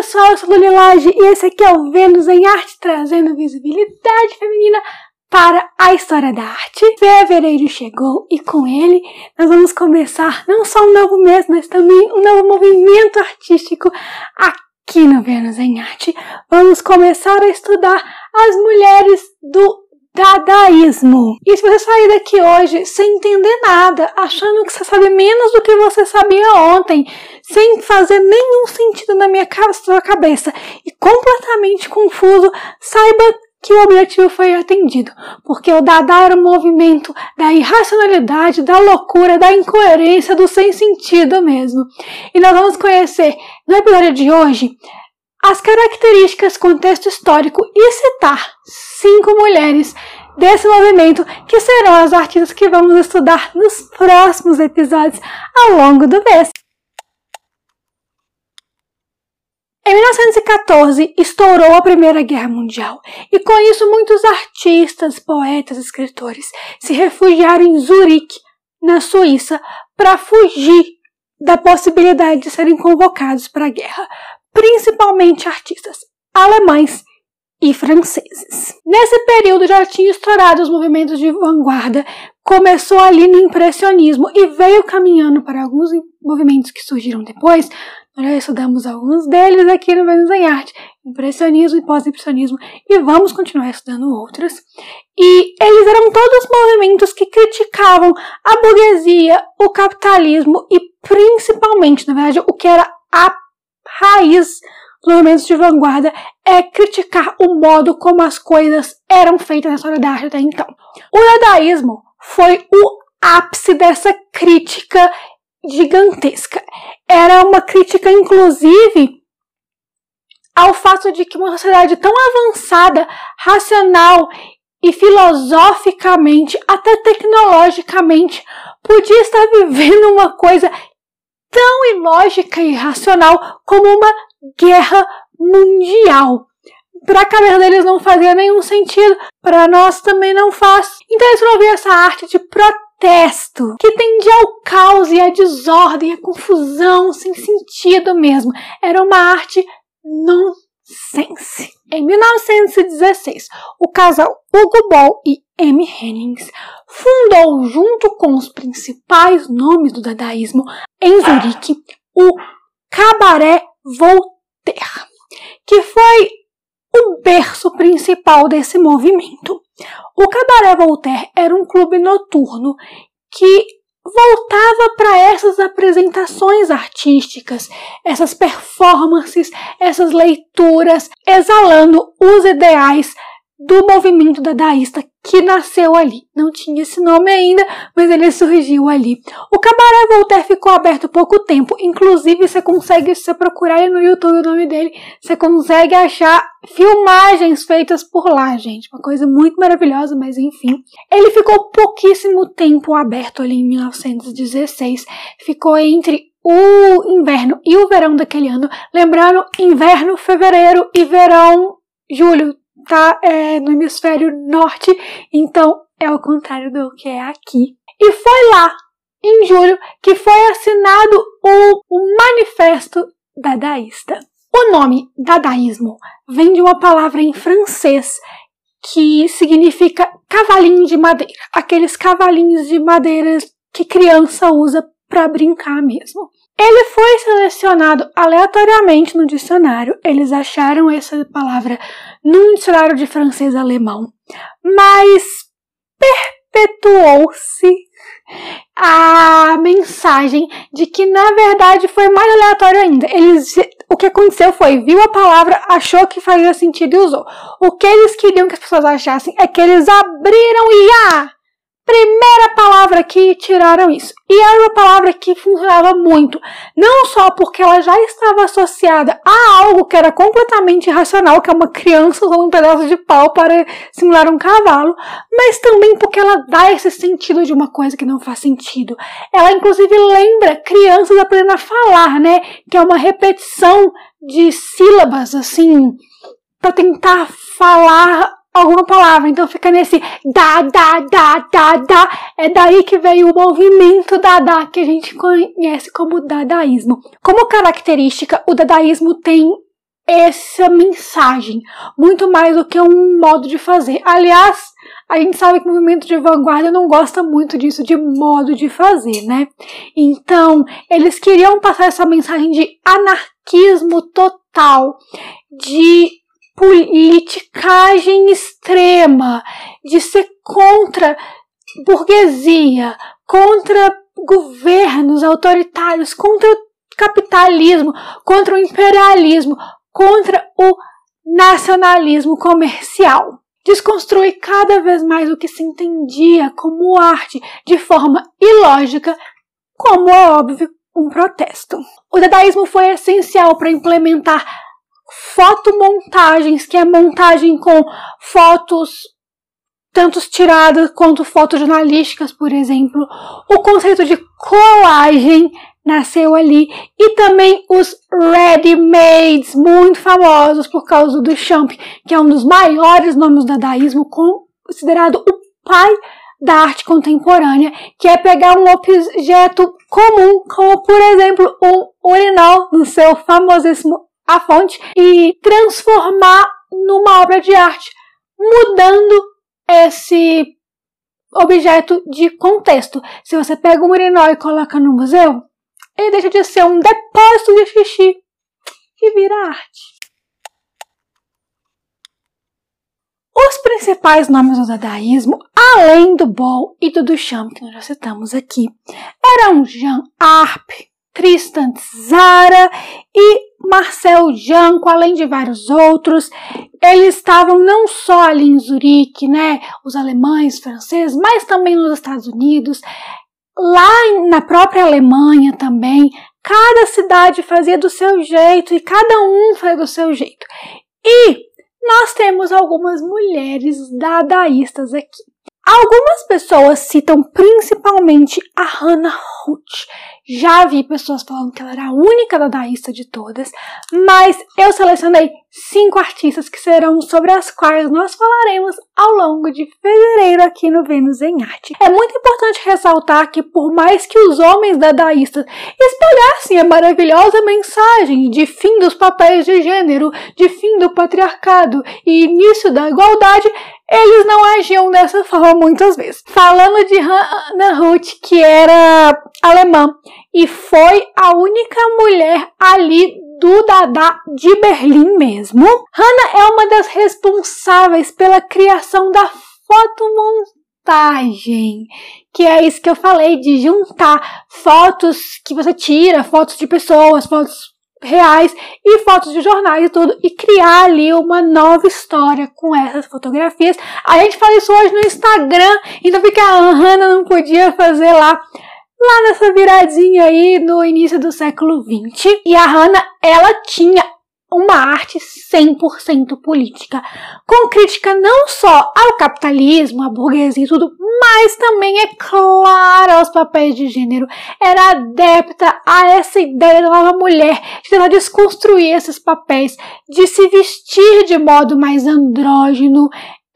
pessoal, eu sou a Lilage e esse aqui é o Vênus em Arte, trazendo visibilidade feminina para a história da arte. Fevereiro chegou e com ele nós vamos começar não só um novo mês, mas também um novo movimento artístico aqui no Vênus em Arte. Vamos começar a estudar as mulheres do dadaísmo. E se você sair daqui hoje sem entender nada, achando que você sabe menos do que você sabia ontem, sem fazer nenhum sentido na minha sua cabeça e completamente confuso, saiba que o objetivo foi atendido, porque o Dada era um movimento da irracionalidade, da loucura, da incoerência, do sem sentido mesmo. E nós vamos conhecer no episódio de hoje as características, contexto histórico e citar cinco mulheres desse movimento que serão as artistas que vamos estudar nos próximos episódios ao longo do mês. Em 1914, estourou a Primeira Guerra Mundial e com isso muitos artistas, poetas, escritores se refugiaram em Zurique, na Suíça, para fugir da possibilidade de serem convocados para a guerra, principalmente artistas alemães e franceses. Nesse período já tinha estourado os movimentos de vanguarda, começou ali no impressionismo e veio caminhando para alguns movimentos que surgiram depois. Nós já estudamos alguns deles aqui no Vênus em Arte, impressionismo e pós-impressionismo, e vamos continuar estudando outros. E eles eram todos movimentos que criticavam a burguesia, o capitalismo e principalmente, na verdade, o que era a raiz movimentos de vanguarda é criticar o modo como as coisas eram feitas na história da arte até então. O dadaísmo foi o ápice dessa crítica gigantesca. Era uma crítica, inclusive, ao fato de que uma sociedade tão avançada, racional e filosoficamente, até tecnologicamente, podia estar vivendo uma coisa tão ilógica e irracional como uma guerra mundial. Para a cabeça deles não fazia nenhum sentido, para nós também não faz. Então eles promoviam essa arte de protesto, que tendia ao caos e à desordem, à confusão, sem sentido mesmo. Era uma arte nonsense. Em 1916, o casal Hugo Ball e Amy Hennings fundou, junto com os principais nomes do dadaísmo em Zurique, o Cabaret Voltaire, que foi o berço principal desse movimento. O Cabaret Voltaire era um clube noturno que voltava para essas apresentações artísticas, essas performances, essas leituras, exalando os ideais do movimento dadaísta que nasceu ali. Não tinha esse nome ainda, mas ele surgiu ali. O Cabaré Voltaire ficou aberto pouco tempo, inclusive você consegue, se você procurar no YouTube o nome dele, você consegue achar filmagens feitas por lá, gente. Uma coisa muito maravilhosa, mas enfim. Ele ficou pouquíssimo tempo aberto ali em 1916, ficou entre o inverno e o verão daquele ano. Lembrando, inverno, fevereiro e verão, julho tá é, no hemisfério norte, então é o contrário do que é aqui. E foi lá, em julho, que foi assinado o, o Manifesto Dadaísta. O nome dadaísmo vem de uma palavra em francês que significa cavalinho de madeira, aqueles cavalinhos de madeira que criança usa para brincar mesmo. Ele foi selecionado aleatoriamente no dicionário. Eles acharam essa palavra num dicionário de francês alemão, mas perpetuou-se a mensagem de que na verdade foi mais aleatório ainda. Eles, o que aconteceu foi viu a palavra, achou que fazia sentido e usou. O que eles queriam que as pessoas achassem é que eles abriram e ah, primeira palavra que tiraram isso. E era uma palavra que funcionava muito, não só porque ela já estava associada a algo que era completamente irracional, que é uma criança usando um pedaço de pau para simular um cavalo, mas também porque ela dá esse sentido de uma coisa que não faz sentido. Ela inclusive lembra crianças aprendendo a falar, né? Que é uma repetição de sílabas assim para tentar falar alguma palavra. Então fica nesse da, da, da, da, da. É daí que veio o movimento dada, que a gente conhece como dadaísmo. Como característica, o dadaísmo tem essa mensagem, muito mais do que um modo de fazer. Aliás, a gente sabe que o movimento de vanguarda não gosta muito disso de modo de fazer, né? Então, eles queriam passar essa mensagem de anarquismo total, de politicagem extrema, de ser contra burguesia, contra governos autoritários, contra o capitalismo, contra o imperialismo, contra o nacionalismo comercial. Desconstrui cada vez mais o que se entendia como arte de forma ilógica, como é óbvio, um protesto. O dadaísmo foi essencial para implementar fotomontagens, que é montagem com fotos tanto tiradas quanto fotos jornalísticas, por exemplo. O conceito de colagem nasceu ali e também os ready-mades muito famosos por causa do Champ, que é um dos maiores nomes do dadaísmo, considerado o pai da arte contemporânea, que é pegar um objeto comum, como por exemplo um urinol no seu famosíssimo A Fonte, e transformar numa obra de arte, mudando esse objeto de contexto. Se você pega um urinol e coloca no museu, ele deixa de ser um depósito de xixi e vira arte. Os principais nomes do dadaísmo, além do Ball e do Duchamp, que nós já citamos aqui, eram Jean Arp, Tristan Zara e Marcel Janco, além de vários outros. Eles estavam não só ali em Zurique, né, os alemães, franceses, mas também nos Estados Unidos. Lá na própria Alemanha também, cada cidade fazia do seu jeito e cada um fazia do seu jeito. E nós temos algumas mulheres dadaístas aqui. Algumas pessoas citam principalmente a Hannah Huth. Já vi pessoas falando que ela era a única dadaísta de todas, mas eu selecionei cinco artistas que serão sobre as quais nós falaremos ao longo de fevereiro aqui no Vênus em Arte. É muito importante ressaltar que por mais que os homens dadaístas espalhassem a maravilhosa mensagem de fim dos papéis de gênero, de fim do patriarcado e início da igualdade, eles não agiam dessa forma muitas vezes. Falando de Hannah Ruth, que era alemã e foi a única mulher ali do Dada de Berlim mesmo. Hannah é uma das responsáveis pela criação da fotomontagem, que é isso que eu falei de juntar fotos que você tira, fotos de pessoas, fotos reais e fotos de jornais e tudo e criar ali uma nova história com essas fotografias. A gente fala isso hoje no Instagram, então fica a Hannah não podia fazer lá lá nessa viradinha aí no início do século XX. E a Hannah, ela tinha uma arte 100% política, com crítica não só ao capitalismo, à burguesia e tudo, mas também, é claro, aos papéis de gênero. Era adepta a essa ideia da nova mulher, de tentar desconstruir esses papéis, de se vestir de modo mais andrógeno,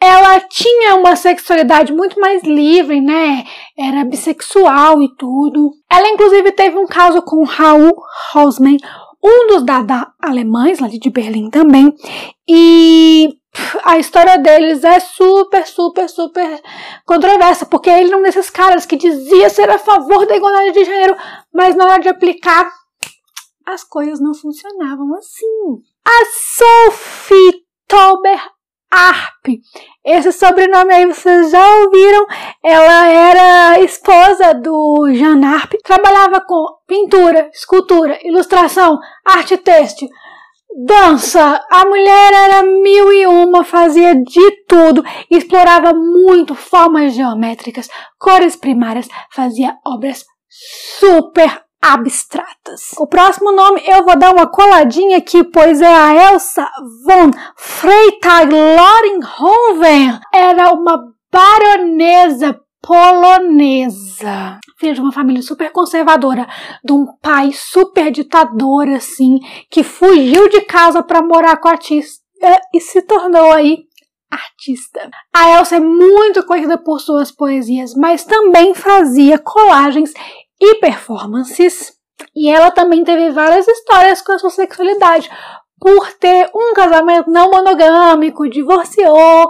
ela tinha uma sexualidade muito mais livre, né? Era bissexual e tudo. Ela, inclusive, teve um caso com Raul Hausmann, um dos Dada alemães, lá de Berlim também. E a história deles é super, super, super controversa, porque ele é um desses caras que dizia ser a favor da igualdade de gênero, mas na hora de aplicar, as coisas não funcionavam assim. A Sophie Tauber Arp. Esse sobrenome aí vocês já ouviram. Ela era esposa do Jean Arp. Trabalhava com pintura, escultura, ilustração, arte têxtil, dança. A mulher era mil e uma, fazia de tudo. Explorava muito formas geométricas, cores primárias, fazia obras super abstratas. O próximo nome eu vou dar uma coladinha aqui, pois é a Elsa von Freytag-Loringhoven. Era uma baronesa polonesa. Filha uma família super conservadora, de um pai super ditador, assim, que fugiu de casa para morar com a artista e se tornou aí artista. A Elsa é muito conhecida por suas poesias, mas também fazia colagens e performances. E ela também teve várias histórias com a sua sexualidade. por ter um casamento não monogâmico, divorciou,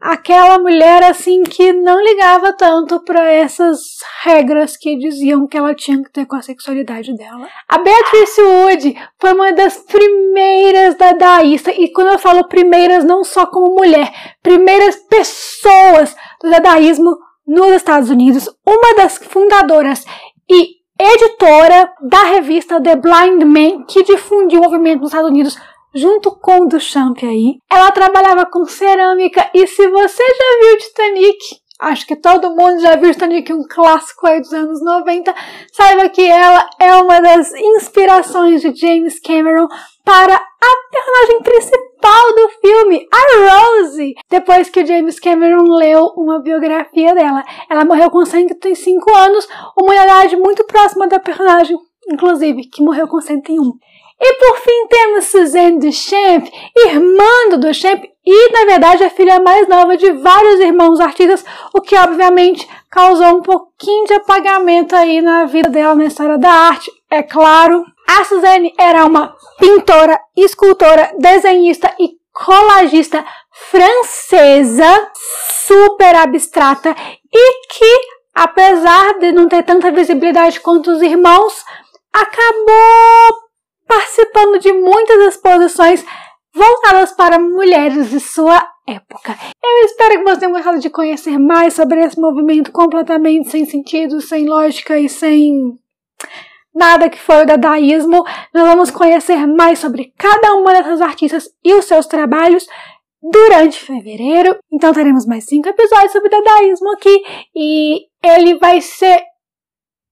aquela mulher assim que não ligava tanto para essas regras que diziam que ela tinha que ter com a sexualidade dela. A Beatrice Wood foi uma das primeiras dadaístas, e quando eu falo primeiras, não só como mulher, primeiras pessoas do dadaísmo nos Estados Unidos, uma das fundadoras e editora da revista The Blind Man, que difundiu o movimento nos Estados Unidos junto com o Duchamp aí. Ela trabalhava com cerâmica e se você já viu Titanic, acho que todo mundo já viu Titanic, um clássico aí dos anos 90, saiba que ela é uma das inspirações de James Cameron para a personagem principal do filme, a Rose. Depois que o James Cameron leu uma biografia dela, ela morreu com 105 anos, uma idade muito próxima da personagem, inclusive, que morreu com 101. E por fim temos Suzanne Duchamp, irmã do Duchamp e, na verdade, a filha mais nova de vários irmãos artistas, o que obviamente causou um pouquinho de apagamento aí na vida dela na história da arte, é claro. A Suzanne era uma pintora, escultora, desenhista e colagista francesa, super abstrata e que, apesar de não ter tanta visibilidade quanto os irmãos, acabou participando de muitas exposições voltadas para mulheres de sua época. Eu espero que vocês tenham gostado de conhecer mais sobre esse movimento completamente sem sentido, sem lógica e sem nada que foi o dadaísmo. Nós vamos conhecer mais sobre cada uma dessas artistas e os seus trabalhos durante fevereiro. Então teremos mais cinco episódios sobre dadaísmo aqui e ele vai ser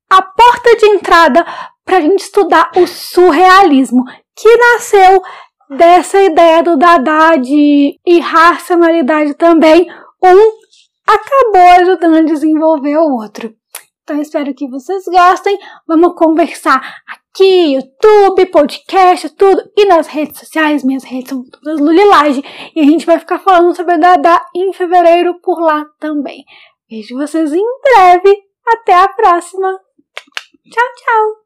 a porta de entrada para a gente estudar o surrealismo, que nasceu dessa ideia do Dada de irracionalidade também. Um acabou ajudando a desenvolver o outro. Então espero que vocês gostem. Vamos conversar aqui, YouTube, podcast, tudo. E nas redes sociais, minhas redes são todas Lulilage. E a gente vai ficar falando sobre o Dada em fevereiro por lá também. Vejo vocês em breve. Até a próxima. Tchau, tchau.